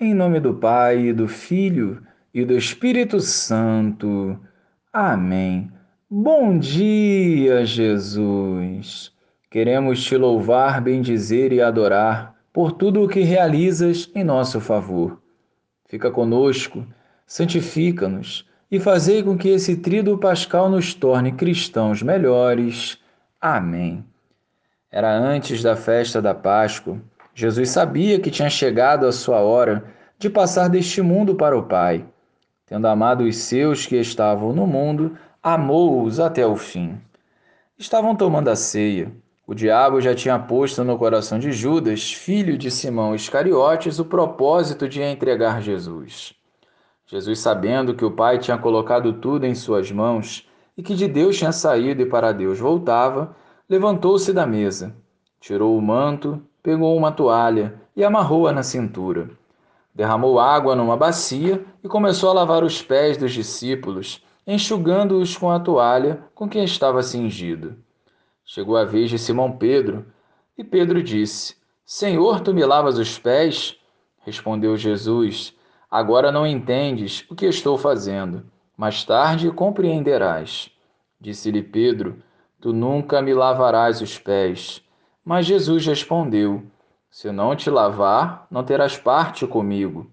Em nome do Pai, do Filho e do Espírito Santo. Amém. Bom dia, Jesus. Queremos te louvar, bendizer e adorar por tudo o que realizas em nosso favor. Fica conosco, santifica-nos e fazei com que esse trido pascal nos torne cristãos melhores. Amém. Era antes da festa da Páscoa Jesus sabia que tinha chegado a sua hora de passar deste mundo para o Pai. Tendo amado os seus que estavam no mundo, amou-os até o fim. Estavam tomando a ceia. O diabo já tinha posto no coração de Judas, filho de Simão Iscariotes, o propósito de entregar Jesus. Jesus, sabendo que o Pai tinha colocado tudo em suas mãos e que de Deus tinha saído e para Deus voltava, levantou-se da mesa, tirou o manto pegou uma toalha e amarrou-a na cintura. Derramou água numa bacia e começou a lavar os pés dos discípulos, enxugando-os com a toalha com que estava cingido. Chegou a vez de Simão Pedro, e Pedro disse: Senhor, tu me lavas os pés? Respondeu Jesus: Agora não entendes o que estou fazendo. Mais tarde compreenderás. Disse-lhe Pedro: Tu nunca me lavarás os pés. Mas Jesus respondeu: Se não te lavar, não terás parte comigo.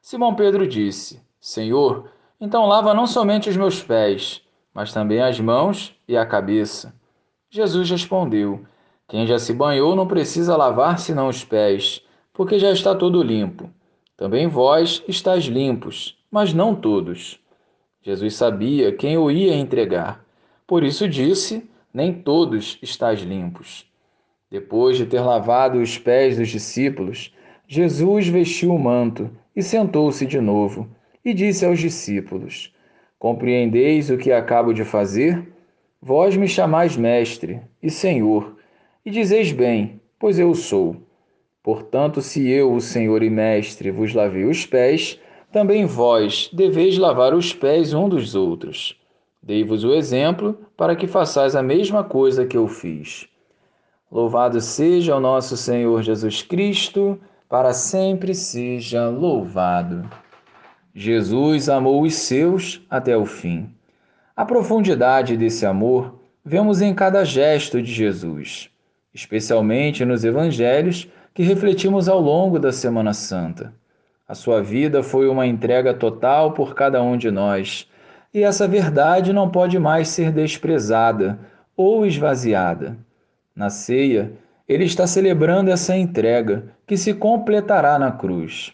Simão Pedro disse: Senhor, então lava não somente os meus pés, mas também as mãos e a cabeça. Jesus respondeu: Quem já se banhou não precisa lavar senão os pés, porque já está todo limpo. Também vós estáis limpos, mas não todos. Jesus sabia quem o ia entregar. Por isso disse: Nem todos estáis limpos. Depois de ter lavado os pés dos discípulos, Jesus vestiu o manto e sentou-se de novo, e disse aos discípulos: Compreendeis o que acabo de fazer? Vós me chamais Mestre e Senhor, e dizeis bem, pois eu sou. Portanto, se eu, o Senhor e Mestre, vos lavei os pés, também vós deveis lavar os pés um dos outros. Dei-vos o exemplo para que façais a mesma coisa que eu fiz. Louvado seja o nosso Senhor Jesus Cristo, para sempre seja louvado. Jesus amou os seus até o fim. A profundidade desse amor vemos em cada gesto de Jesus, especialmente nos evangelhos que refletimos ao longo da Semana Santa. A sua vida foi uma entrega total por cada um de nós, e essa verdade não pode mais ser desprezada ou esvaziada. Na ceia, ele está celebrando essa entrega que se completará na cruz.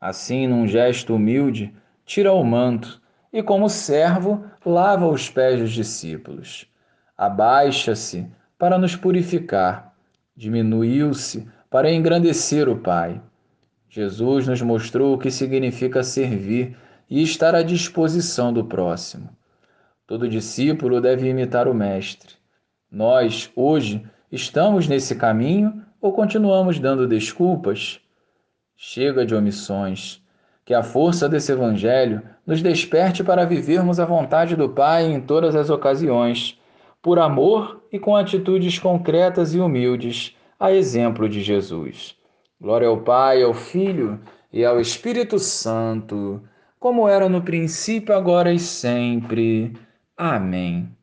Assim, num gesto humilde, tira o manto e, como servo, lava os pés dos discípulos. Abaixa-se para nos purificar, diminuiu-se para engrandecer o Pai. Jesus nos mostrou o que significa servir e estar à disposição do próximo. Todo discípulo deve imitar o Mestre. Nós, hoje, Estamos nesse caminho ou continuamos dando desculpas? Chega de omissões. Que a força desse Evangelho nos desperte para vivermos a vontade do Pai em todas as ocasiões, por amor e com atitudes concretas e humildes, a exemplo de Jesus. Glória ao Pai, ao Filho e ao Espírito Santo, como era no princípio, agora e sempre. Amém.